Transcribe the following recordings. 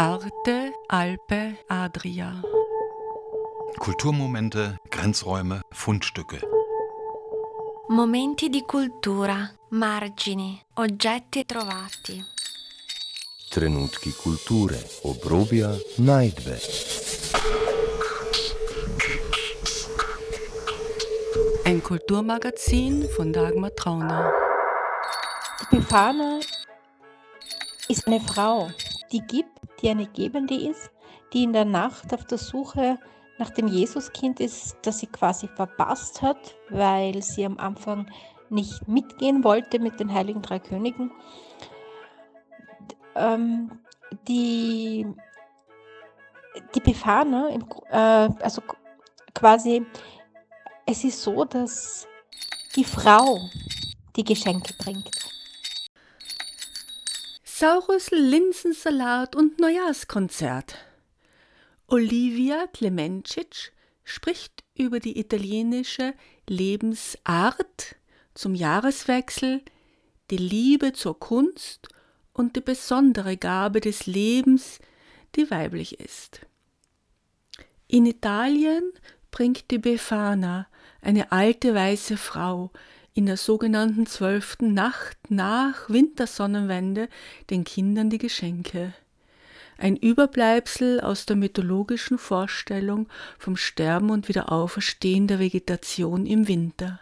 Arte, Alpe, Adria. Kulturmomente, Grenzräume, Fundstücke. Momenti di cultura, margini, oggetti trovati. Trenutki kulture, obrobja, najdbe. Ein Kulturmagazin von Dagmar Trauner. Die Befana ist eine Frau, die gibt, die eine Gebende ist, die in der Nacht auf der Suche nach dem Jesuskind ist, das sie quasi verpasst hat, weil sie am Anfang nicht mitgehen wollte mit den Heiligen Drei Königen. Ähm, die, die Befana, äh, also quasi, es ist so, dass die Frau die Geschenke bringt. Saurüssel, Linsensalat und Neujahrskonzert. Olivia Klemencic spricht über die italienische Lebensart zum Jahreswechsel, die Liebe zur Kunst und die besondere Gabe des Lebens, die weiblich ist. In Italien bringt die Befana, eine alte weiße Frau, in der sogenannten zwölften Nacht nach Wintersonnenwende den Kindern die Geschenke ein Überbleibsel aus der mythologischen Vorstellung vom Sterben und Wiederauferstehen der Vegetation im Winter.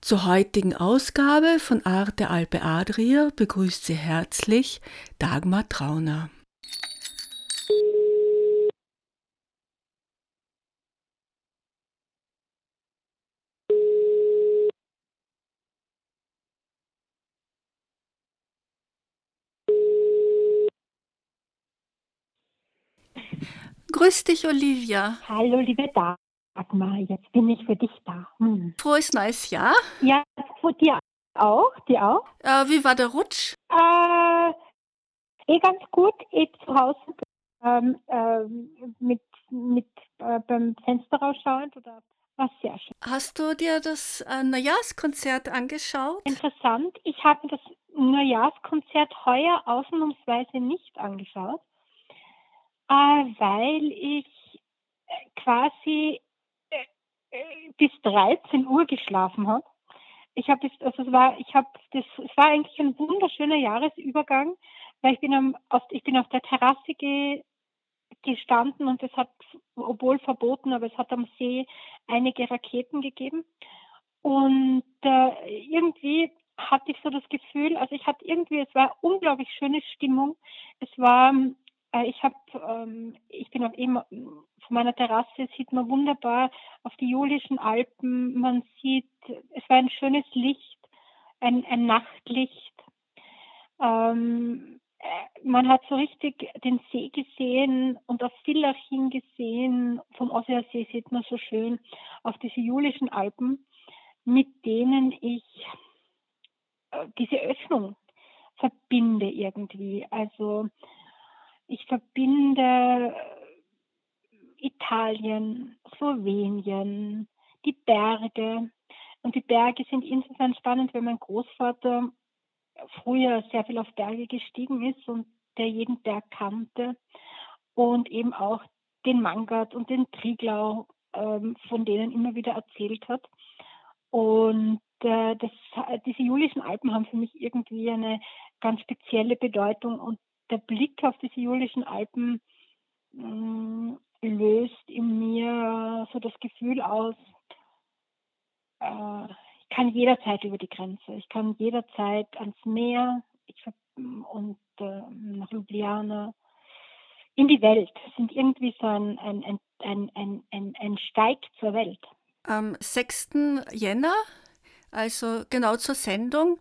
Zur heutigen Ausgabe von Arte Alpe Adria begrüßt sie herzlich Dagmar Trauner. Grüß dich, Olivia. Hallo, liebe Dagmar, jetzt bin ich für dich da. Hm. Frohes neues Jahr. Ja, für dir auch, dir auch. Äh, wie war der Rutsch? Äh, eh ganz gut, eh zu Hause ähm, äh, mit, mit äh, beim Fenster rausschauend oder was sehr schön. Hast du dir das äh, Neujahrskonzert angeschaut? Interessant. Ich habe das Neujahrskonzert heuer ausnahmsweise nicht angeschaut. Äh, weil ich äh, quasi äh, bis 13 Uhr geschlafen habe. Ich habe also es war ich habe das es war eigentlich ein wunderschöner Jahresübergang, weil ich bin am auf, ich bin auf der Terrasse ge, gestanden und es hat obwohl verboten, aber es hat am See einige Raketen gegeben und äh, irgendwie hatte ich so das Gefühl, also ich hatte irgendwie, es war unglaublich schöne Stimmung. Es war äh, ich habe, ähm, ich bin auch eben von meiner Terrasse sieht man wunderbar auf die Julischen Alpen. Man sieht, es war ein schönes Licht, ein, ein Nachtlicht. Ähm, äh, man hat so richtig den See gesehen und auf Villaching gesehen. Vom Ossersee sieht man so schön auf diese Julischen Alpen, mit denen ich äh, diese Öffnung verbinde irgendwie. Also ich verbinde Italien, Slowenien, die Berge. Und die Berge sind insofern spannend, weil mein Großvater früher sehr viel auf Berge gestiegen ist und der jeden Berg kannte und eben auch den Mangard und den Triglau, ähm, von denen immer wieder erzählt hat. Und äh, das, diese Julischen Alpen haben für mich irgendwie eine ganz spezielle Bedeutung und der Blick auf diese Julischen Alpen mh, mm, löst in mir so das Gefühl aus, äh, ich kann jederzeit über die Grenze, ich kann jederzeit ans Meer ich, und äh, nach Ljubljana, in die Welt, sind irgendwie so ein, ein, ein, ein, ein, ein, ein Steig zur Welt. Am 6. Jänner also genau zur Sendung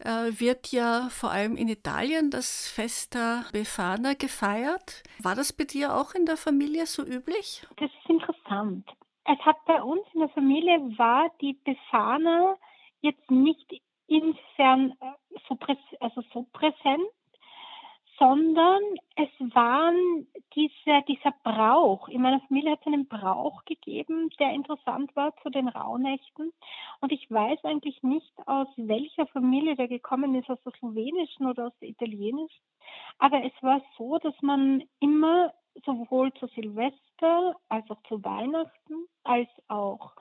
äh, wird ja vor allem in Italien das Fest der Befana gefeiert. War das bei dir auch in der Familie so üblich? Das ist interessant. Es hat bei uns in der Familie war die Befana jetzt nicht insofern äh, so, präs also so präsent, sondern es waren diese, dieser Brauch. In meiner Familie hat es einen Brauch gegeben, der interessant war zu den Rauhnächten. Und ich weiß eigentlich nicht, aus welcher Familie der gekommen ist, aus der slowenischen oder aus der italienischen. Aber es war so, dass man immer sowohl zu Silvester als auch zu Weihnachten als auch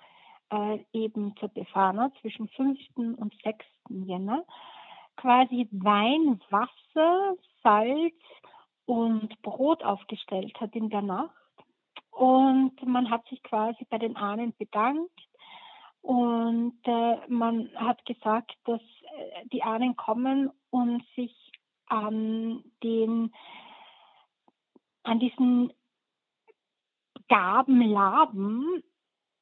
äh, eben zur Befana zwischen 5. und 6. Jänner quasi Wein, Wasser, Salz und Brot aufgestellt hat in der Nacht. Und man hat sich quasi bei den Ahnen bedankt und äh, man hat gesagt, dass äh, die Ahnen kommen und sich an den an diesen Gaben laben.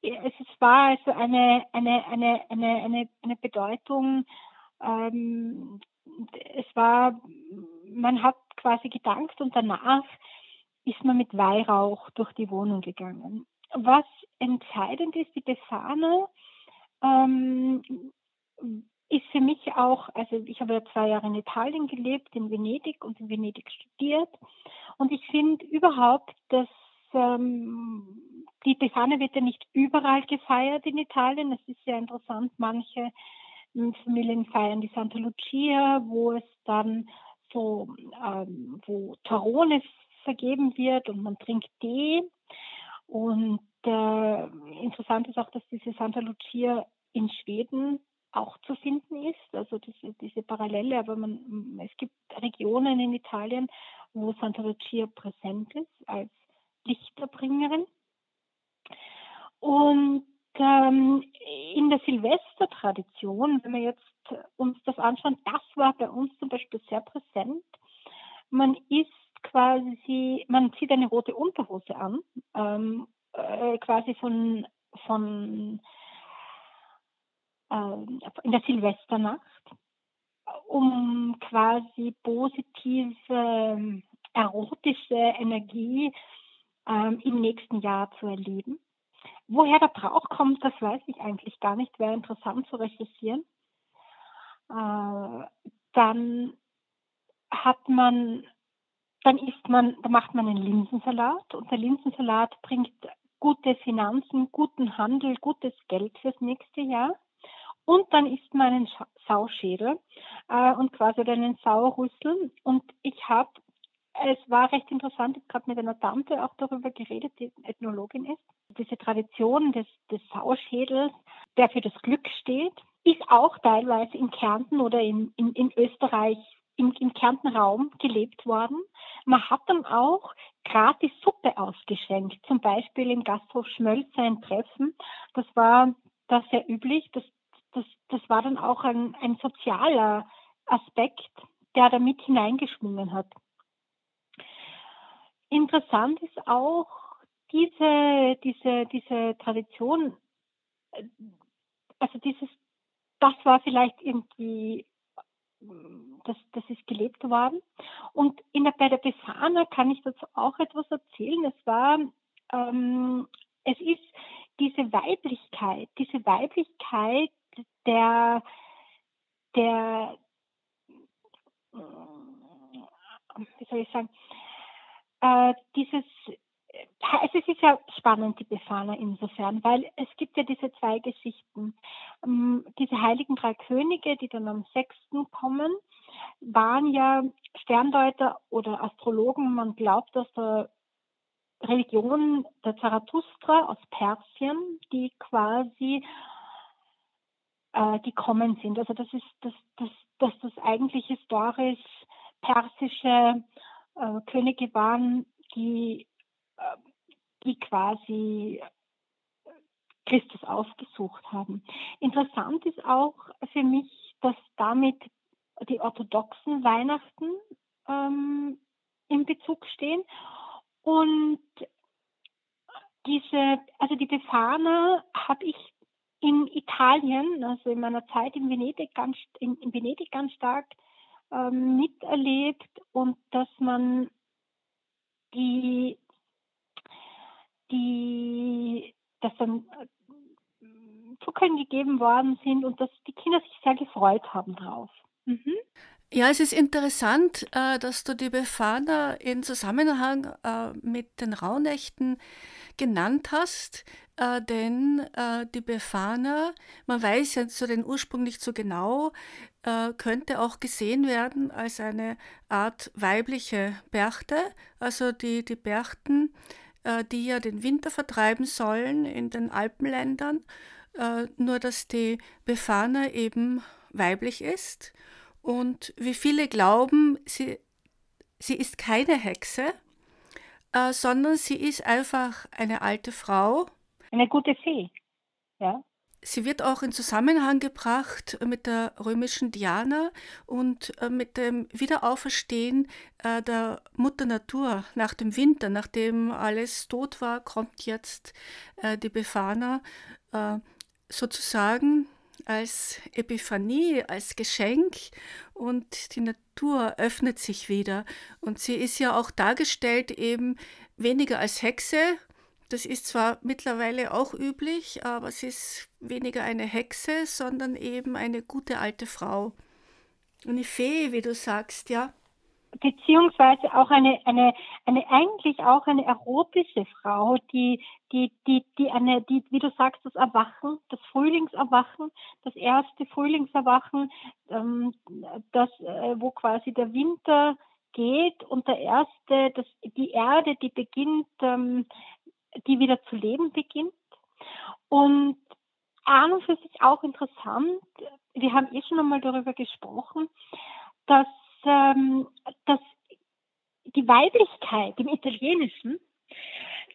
Es war also eine, eine, eine, eine, eine, eine Bedeutung, ähm, es war, man hat quasi gedankt und danach ist man mit Weihrauch durch die Wohnung gegangen. Was entscheidend ist, die Befana ähm, ist für mich auch, also ich habe ja zwei Jahre in Italien gelebt, in Venedig und in Venedig studiert. Und ich finde überhaupt, dass ähm, die Befana wird ja nicht überall gefeiert in Italien. Es ist sehr interessant, manche hm, Familien feiern die Santa Lucia, wo es dann so, ähm, wo Tarone vergeben wird und man trinkt Tee. Und äh, interessant ist auch, dass diese Santa Lucia in Schweden auch zu finden ist, also diese, diese Parallele, aber man, es gibt Regionen in Italien, wo Santa Lucia präsent ist als Lichterbringerin. Und ähm, in der Silvestertradition, wenn wir jetzt uns das anschauen, das war bei uns zum Beispiel sehr präsent. Man isst quasi, man zieht eine rote Unterhose an, ähm, äh, quasi von, von ähm, in der Silvesternacht, um quasi positive erotische Energie ähm, im nächsten Jahr zu erleben. Woher der Brauch kommt, das weiß ich eigentlich gar nicht. Wäre interessant zu recherchieren. Äh, dann hat man, dann isst man, da macht man einen Linsensalat und der Linsensalat bringt gute Finanzen, guten Handel, gutes Geld fürs nächste Jahr. Und dann isst man einen Sauschädel äh, und quasi einen Sauerrüssel. Und ich habe, es war recht interessant, ich habe gerade mit einer Tante auch darüber geredet, die Ethnologin ist. Diese Tradition des, des Sauschädels, der für das Glück steht, ist auch teilweise in Kärnten oder in, in, in Österreich im, im Kärntenraum gelebt worden. Man hat dann auch gratis Suppe ausgeschenkt, zum Beispiel im Gasthof Schmölzer ein Treffen. Das war da sehr üblich. Das das, das war dann auch ein, ein sozialer Aspekt, der da mit hineingeschwungen hat. Interessant ist auch diese, diese, diese Tradition, also dieses, das war vielleicht irgendwie, das, das ist gelebt worden. Und in der, bei der Befana kann ich dazu auch etwas erzählen. Es war, ähm, es ist diese Weiblichkeit, diese Weiblichkeit, der, der, wie soll ich sagen, äh, dieses, es ist ja spannend, die Befana insofern, weil es gibt ja diese zwei Geschichten. Ähm, diese heiligen drei Könige, die dann am 6. kommen, waren ja Sterndeuter oder Astrologen. Man glaubt aus der Religion der Zarathustra aus Persien, die quasi äh, gekommen sind. Also das ist das, das, das, das eigentlich historisch persische äh, Könige waren, die, äh, die quasi Christus aufgesucht haben. Interessant ist auch für mich, dass damit die orthodoxen Weihnachten ähm, in Bezug stehen und diese, also die Befana habe ich in Italien, also in meiner Zeit in Venedig ganz, in, in Venedig ganz stark ähm, miterlebt und dass man die, die, dass dann äh, Zucker gegeben worden sind und dass die Kinder sich sehr gefreut haben drauf. Mhm. Ja, es ist interessant, äh, dass du die Befana in Zusammenhang äh, mit den Rauhnächten genannt hast, äh, denn die Befana, man weiß ja zu den Ursprung nicht so genau, könnte auch gesehen werden als eine Art weibliche Berchte, also die, die Berchten, die ja den Winter vertreiben sollen in den Alpenländern, nur dass die Befana eben weiblich ist und wie viele glauben, sie, sie ist keine Hexe, äh, sondern sie ist einfach eine alte Frau. Eine gute Fee, ja. Sie wird auch in Zusammenhang gebracht mit der römischen Diana und äh, mit dem Wiederauferstehen äh, der Mutter Natur nach dem Winter, nachdem alles tot war, kommt jetzt äh, die Befana sozusagen als Epiphanie, als Geschenk und die Natur öffnet sich wieder. Und sie ist ja auch dargestellt eben weniger als Hexe. Das ist zwar mittlerweile auch üblich, aber sie ist weniger eine Hexe, sondern eben eine gute alte Frau. Eine Fee, wie du sagst, ja beziehungsweise auch eine, eine, eine eigentlich auch eine erotische Frau, die, die, die, die eine, die, wie du sagst, das Erwachen, das Frühlingserwachen, das erste Frühlingserwachen, ähm, das, äh, wo quasi der Winter geht und der erste, das, die Erde, die beginnt, ähm, die wieder zu leben beginnt. Und an und für sich auch interessant, wir haben eh schon einmal darüber gesprochen, dass ähm, dass die Weiblichkeit im Italienischen,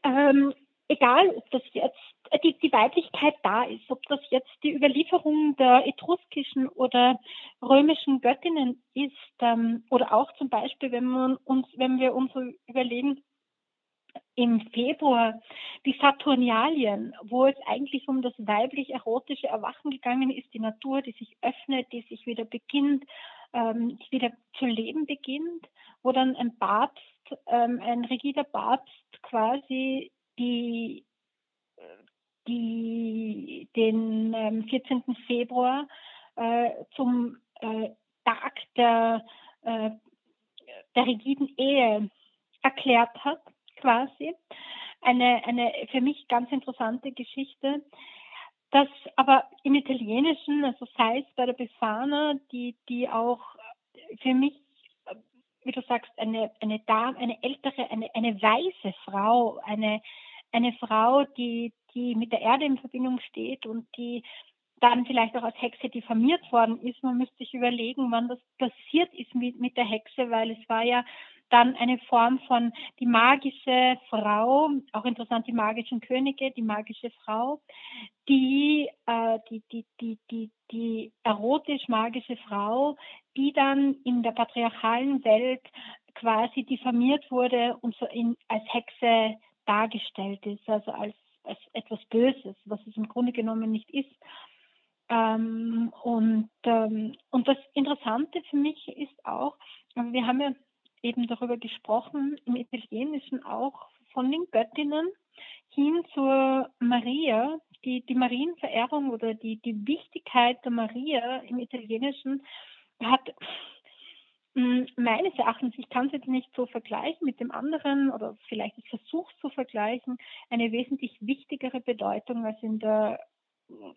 ähm, egal ob das jetzt äh, die, die Weiblichkeit da ist, ob das jetzt die Überlieferung der etruskischen oder römischen Göttinnen ist, ähm, oder auch zum Beispiel, wenn man uns, wenn wir uns überlegen, im Februar die Saturnialien, wo es eigentlich um das weiblich-erotische Erwachen gegangen ist, die Natur, die sich öffnet, die sich wieder beginnt, ähm, wieder zu leben beginnt, wo dann ein Papst, ähm, ein rigider Papst quasi die, die, den ähm, 14. Februar äh, zum äh, Tag der, äh, der rigiden Ehe erklärt hat, quasi. Eine, eine für mich ganz interessante Geschichte, das aber im Italienischen, also sei es bei der Befana, die, die auch für mich, wie du sagst, eine, eine Dame, eine ältere, eine, eine weise Frau, eine, eine Frau, die, die mit der Erde in Verbindung steht und die dann vielleicht auch als Hexe diffamiert worden ist. Man müsste sich überlegen, wann das passiert ist mit, mit der Hexe, weil es war ja dann eine Form von die magische Frau, auch interessant die magischen Könige, die magische Frau, die, äh, die, die, die, die, die erotisch-magische Frau, die dann in der patriarchalen Welt quasi diffamiert wurde und so in, als Hexe dargestellt ist, also als, als etwas Böses, was es im Grunde genommen nicht ist. Ähm, und, ähm, und das Interessante für mich ist auch, wir haben ja eben darüber gesprochen, im Italienischen auch von den Göttinnen hin zur Maria, die, die Marienverehrung oder die, die Wichtigkeit der Maria im Italienischen hat hm, meines Erachtens, ich kann es jetzt nicht so vergleichen mit dem anderen oder vielleicht ich versuche zu vergleichen, eine wesentlich wichtigere Bedeutung als in der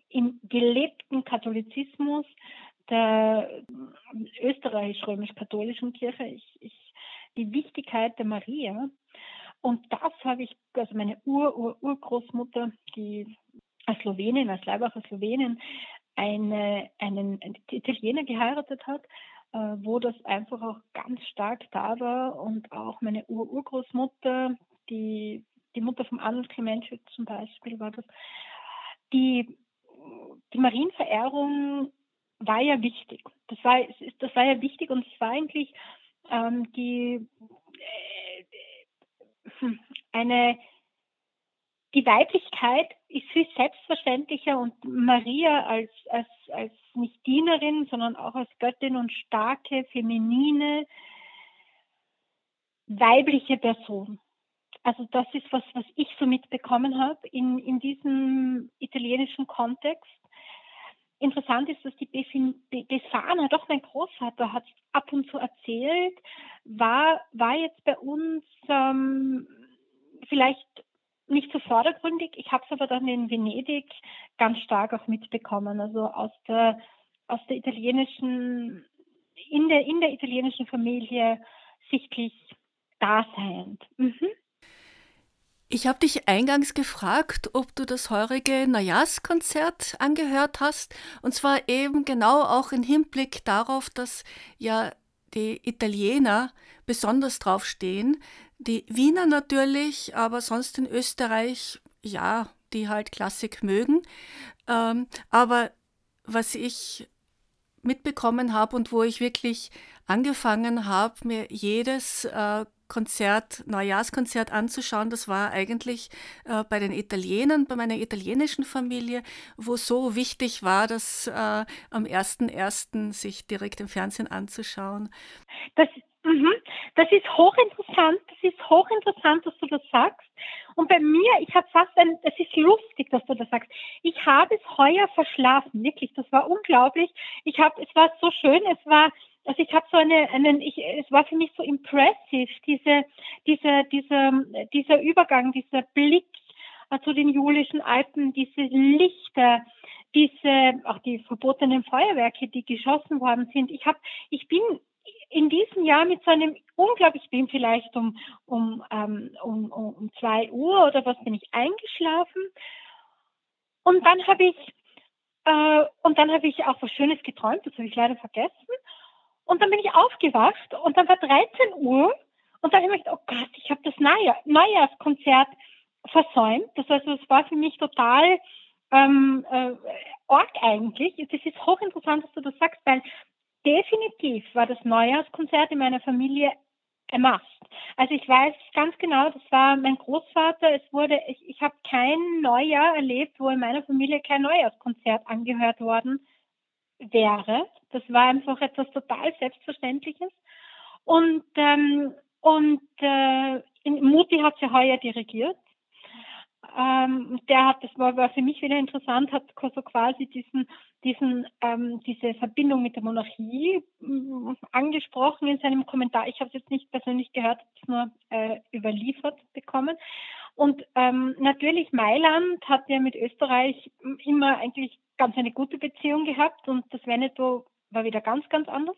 im gelebten Katholizismus der österreichisch-römisch-katholischen Kirche. Ich, ich die Wichtigkeit der Maria. Und das habe ich, also meine Ur-Ur-Urgroßmutter, die als Slowenin, als Leibacher Slowenin, eine, einen, Italiener geheiratet hat, äh, wo das einfach auch ganz stark da war. Und auch meine Ur-Urgroßmutter, die, die Mutter von Arnold Clemenceau zum Beispiel war das, die, die Marienverehrung war ja wichtig. Das war, das war ja wichtig und es war eigentlich ähm, die äh, eine die Weiblichkeit ist viel selbstverständlicher und Maria als, als, als nicht Dienerin, sondern auch als Göttin und starke, feminine, weibliche Person. Also das ist was, was ich so mitbekommen habe in, in diesem italienischen Kontext. Interessant ist, dass die Befana, doch mein Großvater hat ab und zu erzählt, war, war jetzt bei uns ähm, vielleicht nicht so vordergründig. Ich habe es aber dann in Venedig ganz stark auch mitbekommen, also aus der, aus der italienischen, in der, in der italienischen Familie sichtlich daseiend. Mhm. Ich habe dich eingangs gefragt, ob du das heurige Neujahrskonzert angehört hast. Und zwar eben genau auch im Hinblick darauf, dass ja die Italiener besonders drauf stehen. Die Wiener natürlich, aber sonst in Österreich, ja, die halt Klassik mögen. Ähm, aber was ich mitbekommen habe und wo ich wirklich angefangen habe, mir jedes äh, Konzert, Neujahrskonzert anzuschauen. Das war eigentlich äh, bei den Italienern, bei meiner italienischen Familie, wo so wichtig war, das äh, am 1.1. sich direkt im Fernsehen anzuschauen. Das, mh, das ist hochinteressant, das ist hochinteressant, dass du das sagst. Und bei mir, ich habe fast ein, es ist lustig, dass du das sagst. Ich habe es heuer verschlafen, wirklich, das war unglaublich. Ich habe, es war so schön, es war also ich habe so eine, einen, ich, es war für mich so impressive, diese, diese, diese, dieser Übergang, dieser Blick äh, zu den Julischen Alpen, diese Lichter, diese, auch die verbotenen Feuerwerke, die geschossen worden sind. Ich habe, ich bin in diesem Jahr mit so einem unglaublich, ich bin vielleicht um, um, ähm, um, um zwei Uhr oder was bin ich eingeschlafen. Und dann habe ich, äh, und dann habe ich auch was Schönes geträumt, das habe ich leider vergessen. Und dann bin ich aufgewacht und dann war 13 Uhr und dann habe ich gedacht, oh Gott, ich habe das Neujahr, Neujahrskonzert versäumt. Das heißt, das war für mich total ähm, äh, arg eigentlich. Das ist hochinteressant, dass du das sagst, weil definitiv war das Neujahrskonzert in meiner Familie ein. Also ich weiß ganz genau, das war mein Großvater. Es wurde, ich, ich habe kein Neujahr erlebt, wo in meiner Familie kein Neujahrskonzert angehört worden wäre. Das war einfach etwas total Selbstverständliches. Und, ähm, und äh, Mutti hat sie heuer dirigiert. Ähm, der hat, das war, war für mich wieder interessant, hat so quasi diesen, diesen, ähm, diese Verbindung mit der Monarchie äh, angesprochen in seinem Kommentar. Ich habe es jetzt nicht persönlich gehört, nur äh, überliefert bekommen. Und ähm, natürlich Mailand hat ja mit Österreich immer eigentlich ganz eine gute Beziehung gehabt und das Veneto war wieder ganz, ganz anders.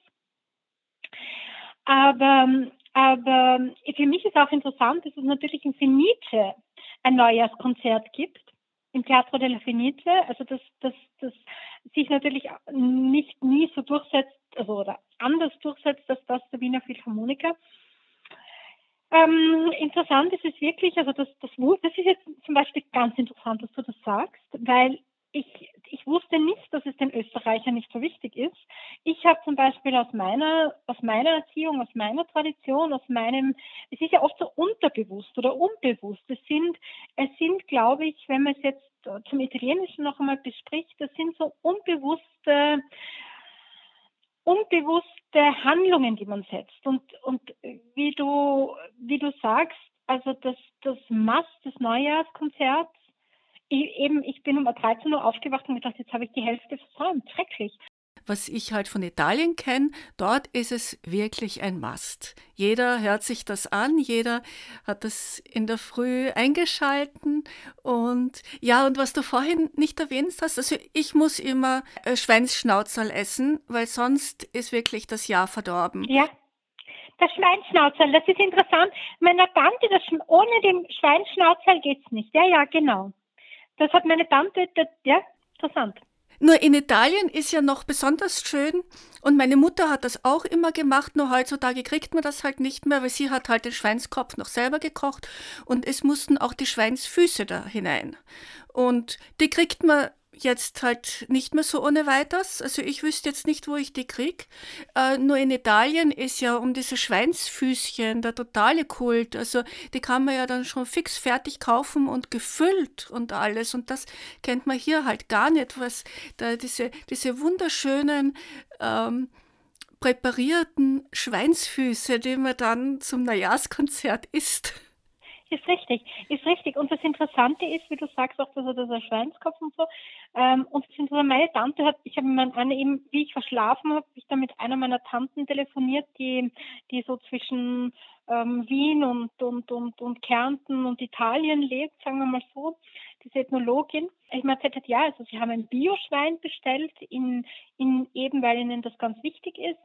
Aber, aber für mich ist auch interessant, dass es natürlich in Fenice ein Neujahrskonzert gibt, im Teatro della Fenice, also dass das, das sich natürlich nicht nie so durchsetzt, also oder anders durchsetzt als das der Wiener Philharmoniker. Ähm, interessant ist es wirklich, also das, das, das ist jetzt zum Beispiel ganz interessant, dass du das sagst, weil ich, ich wusste nicht, dass es den Österreichern nicht so wichtig ist. Ich habe zum Beispiel aus meiner, aus meiner Erziehung, aus meiner Tradition, aus meinem, es ist ja oft so unterbewusst oder unbewusst. Es sind, es sind, glaube ich, wenn man es jetzt zum Italienischen noch einmal bespricht, das sind so unbewusste, unbewusste Handlungen, die man setzt. Und, und wie du, wie du sagst, also das, das Mast des Neujahrskonzerts, ich, eben, ich bin um 13 Uhr aufgewacht und gedacht, jetzt habe ich die Hälfte versäumt. Schrecklich. Was ich halt von Italien kenne, dort ist es wirklich ein Must. Jeder hört sich das an, jeder hat das in der Früh eingeschalten. Und ja, und was du vorhin nicht erwähnt hast, also ich muss immer äh, Schweinsschnauzel essen, weil sonst ist wirklich das Jahr verdorben. Ja. Das Schweinschnauzel, das ist interessant. Meiner Tante, das, ohne den Schweinschnauzel geht es nicht. Ja, ja, genau. Das hat meine Tante, das, ja, interessant. Nur in Italien ist ja noch besonders schön und meine Mutter hat das auch immer gemacht, nur heutzutage kriegt man das halt nicht mehr, weil sie hat halt den Schweinskopf noch selber gekocht und es mussten auch die Schweinsfüße da hinein. Und die kriegt man jetzt halt nicht mehr so ohne weiteres. Also ich wüsste jetzt nicht, wo ich die kriege. Äh, nur in Italien ist ja um diese Schweinsfüßchen der totale Kult. Also die kann man ja dann schon fix fertig kaufen und gefüllt und alles. Und das kennt man hier halt gar nicht, was da diese, diese wunderschönen ähm, präparierten Schweinsfüße, die man dann zum Neujahrskonzert isst. Ist richtig, ist richtig. Und das Interessante ist, wie du sagst, auch so dieser Schweinskopf und so. Ähm, und das Interessante, meine Tante hat, ich habe mit einer eben, wie ich verschlafen habe, ich da mit einer meiner Tanten telefoniert, die, die so zwischen ähm, Wien und, und, und, und Kärnten und Italien lebt, sagen wir mal so, diese Ethnologin. Ich meine, sie hat ja, also sie haben ein Bioschwein bestellt, in, in, eben weil ihnen das ganz wichtig ist.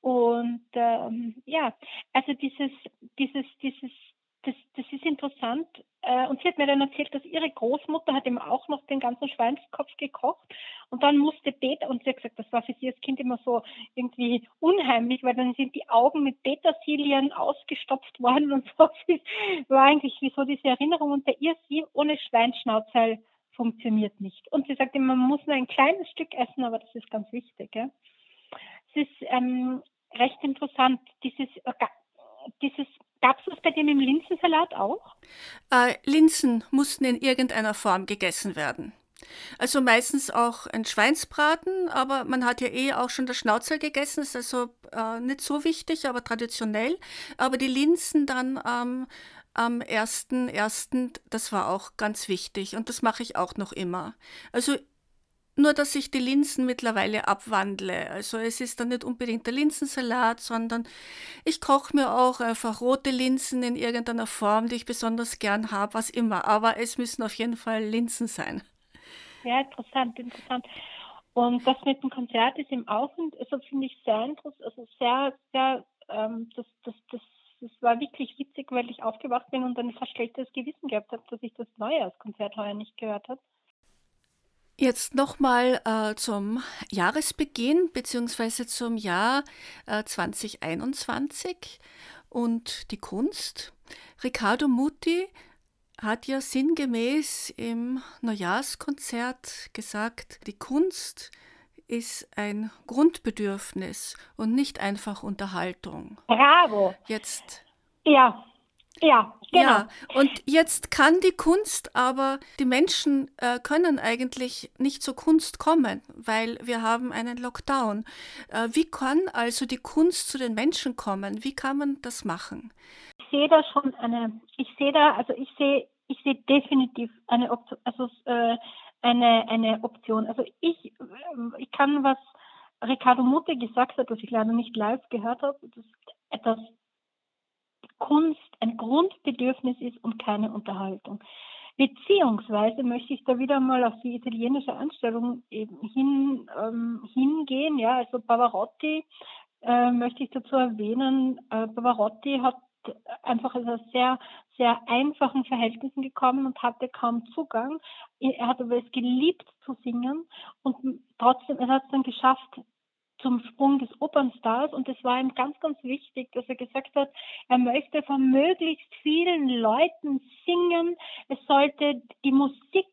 Und ähm, ja, also dieses, dieses, dieses interessant. Äh, und sie hat mir dann erzählt, dass ihre Großmutter hat ihm auch noch den ganzen Schweinskopf gekocht. Und dann musste Peter, und sie hat gesagt, das war für sie als Kind immer so irgendwie unheimlich, weil dann sind die Augen mit Petersilien ausgestopft worden und so. Das war eigentlich wie so diese Erinnerung. Und der ihr sie ohne Schweinschnauzel funktioniert nicht. Und sie sagte, man muss nur ein kleines Stück essen, aber das ist ganz wichtig. Ja? Es ist ähm, recht interessant, dieses, bei dir im Linsensalat auch? Äh, Linsen mussten in irgendeiner Form gegessen werden. Also meistens auch ein Schweinsbraten, aber man hat ja eh auch schon das Schnauzel gegessen, ist also äh, nicht so wichtig, aber traditionell. Aber die Linsen dann ähm, am 1.1., das war auch ganz wichtig und das mache ich auch noch immer. Also nur, dass ich die Linsen mittlerweile abwandle. Also es ist dann nicht unbedingt der Linsensalat, sondern ich koche mir auch einfach rote Linsen in irgendeiner Form, die ich besonders gern habe, was immer. Aber es müssen auf jeden Fall Linsen sein. Ja, interessant, interessant. Und das mit dem Konzert ist im Ausland, also finde ich sehr interessant, also sehr, sehr, ähm, das, das, das, das war wirklich witzig, weil ich aufgewacht bin und ein fast schlechtes Gewissen gehabt habe, dass ich das Neujahrskonzert heuer nicht gehört habe. Jetzt nochmal äh, zum Jahresbeginn bzw. zum Jahr äh, 2021 und die Kunst. Riccardo Muti hat ja sinngemäß im Neujahrskonzert gesagt, die Kunst ist ein Grundbedürfnis und nicht einfach Unterhaltung. Bravo. Jetzt. Ja, ja, genau. Ja, und jetzt kann die Kunst, aber die Menschen äh, können eigentlich nicht zur Kunst kommen, weil wir haben einen Lockdown. Äh, wie kann also die Kunst zu den Menschen kommen? Wie kann man das machen? Ich sehe da schon eine, ich sehe da, also ich sehe, ich sehe definitiv eine Option, also äh, eine, eine Option. Also ich, äh, ich kann was Ricardo Mutte gesagt hat, was ich leider nicht live gehört habe, das etwas Kunst ein Grundbedürfnis ist und keine Unterhaltung. Beziehungsweise möchte ich da wieder mal auf die italienische Anstellung eben hin, ähm, hingehen. Ja, also Pavarotti äh, möchte ich dazu erwähnen. Äh, Pavarotti hat einfach aus sehr, sehr einfachen Verhältnissen gekommen und hatte kaum Zugang. Er hat aber es geliebt zu singen und trotzdem, er hat es dann geschafft, zum Sprung des Opernstars und es war ihm ganz, ganz wichtig, dass er gesagt hat, er möchte von möglichst vielen Leuten singen. Es sollte, die Musik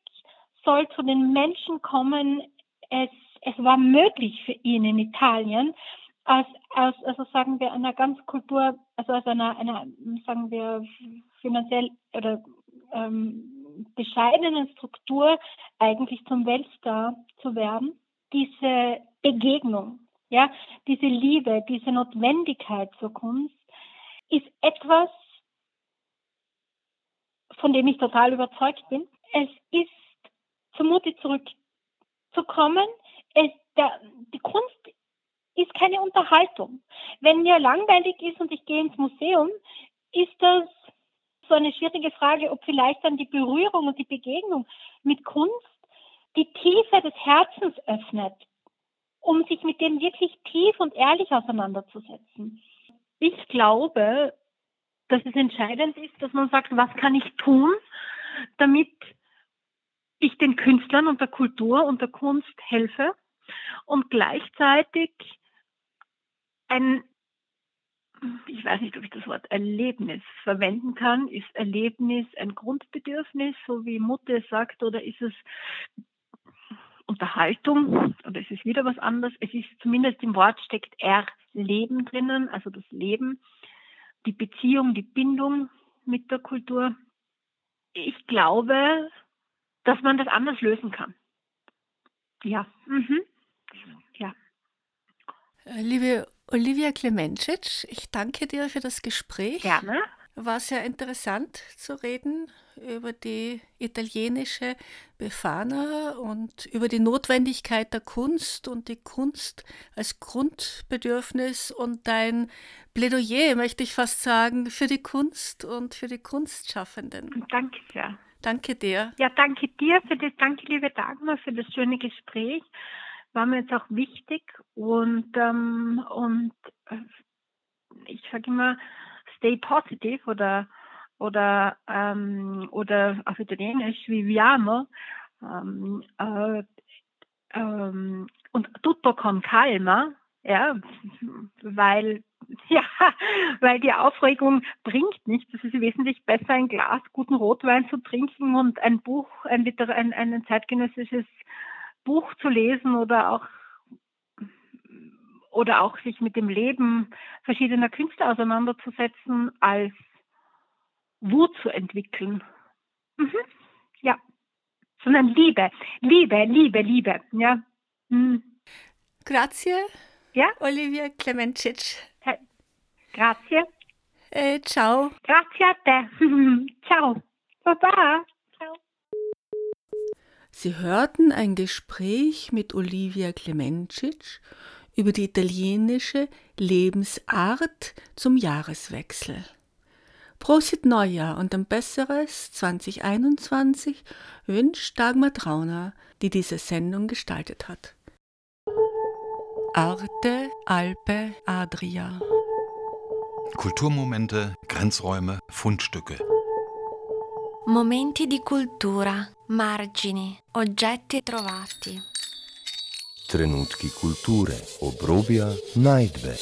soll zu den Menschen kommen. Es, es war möglich für ihn in Italien, aus, aus, also sagen wir, einer ganz Kultur, also aus einer, einer sagen wir, finanziell oder ähm, bescheidenen Struktur eigentlich zum Weltstar zu werden. Diese Begegnung ja, diese Liebe, diese Notwendigkeit zur Kunst ist etwas, von dem ich total überzeugt bin. Es ist zur Mutti zurückzukommen. Es, der, die Kunst ist keine Unterhaltung. Wenn mir langweilig ist und ich gehe ins Museum, ist das so eine schwierige Frage, ob vielleicht dann die Berührung und die Begegnung mit Kunst die Tiefe des Herzens öffnet um sich mit dem wirklich tief und ehrlich auseinanderzusetzen. Ich glaube, dass es entscheidend ist, dass man sagt, was kann ich tun, damit ich den Künstlern und der Kultur und der Kunst helfe und gleichzeitig ein, ich weiß nicht, ob ich das Wort Erlebnis verwenden kann. Ist Erlebnis ein Grundbedürfnis, so wie Mutter sagt, oder ist es Unterhaltung oder es ist wieder was anderes. Es ist zumindest im Wort steckt Erleben drinnen, also das Leben, die Beziehung, die Bindung mit der Kultur. Ich glaube, dass man das anders lösen kann. Ja. Mhm. Ja. Liebe Olivia Klemencic, ich danke dir für das Gespräch. Gerne. War sehr interessant zu reden über die italienische Befana und über die Notwendigkeit der Kunst und die Kunst als Grundbedürfnis und dein Plädoyer, möchte ich fast sagen, für die Kunst und für die Kunstschaffenden. Danke sehr. Danke dir. Ja, danke dir für das, danke liebe Dagmar für das schöne Gespräch. War mir jetzt auch wichtig und, ähm, und äh, ich sage immer, stay positive oder oder ähm, oder auf Italienisch viviamo ähm, äh, ähm, und tutto con calma, ja, weil ja, weil die Aufregung bringt nichts. Es ist wesentlich besser, ein Glas guten Rotwein zu trinken und ein Buch, ein, ein, ein zeitgenössisches Buch zu lesen oder auch oder auch sich mit dem Leben verschiedener Künstler auseinanderzusetzen, als Wut zu entwickeln. Mhm. Ja. Sondern Liebe, Liebe, Liebe, Liebe. Ja. Mhm. Grazie. Ja. Olivia Klemencic. Grazie. Eh, ciao. Grazie a te. ciao. Baba. Ciao. Sie hörten ein Gespräch mit Olivia Klemencic über die italienische Lebensart zum Jahreswechsel. Prosit Neujahr und ein besseres 2021 wünscht Dagmar Trauner, die diese Sendung gestaltet hat. Arte, Alpe, Adria. Kulturmomente, Grenzräume, Fundstücke. Momenti di cultura, margini, oggetti trovati. Trenutki kulture, obrobja, najdbe.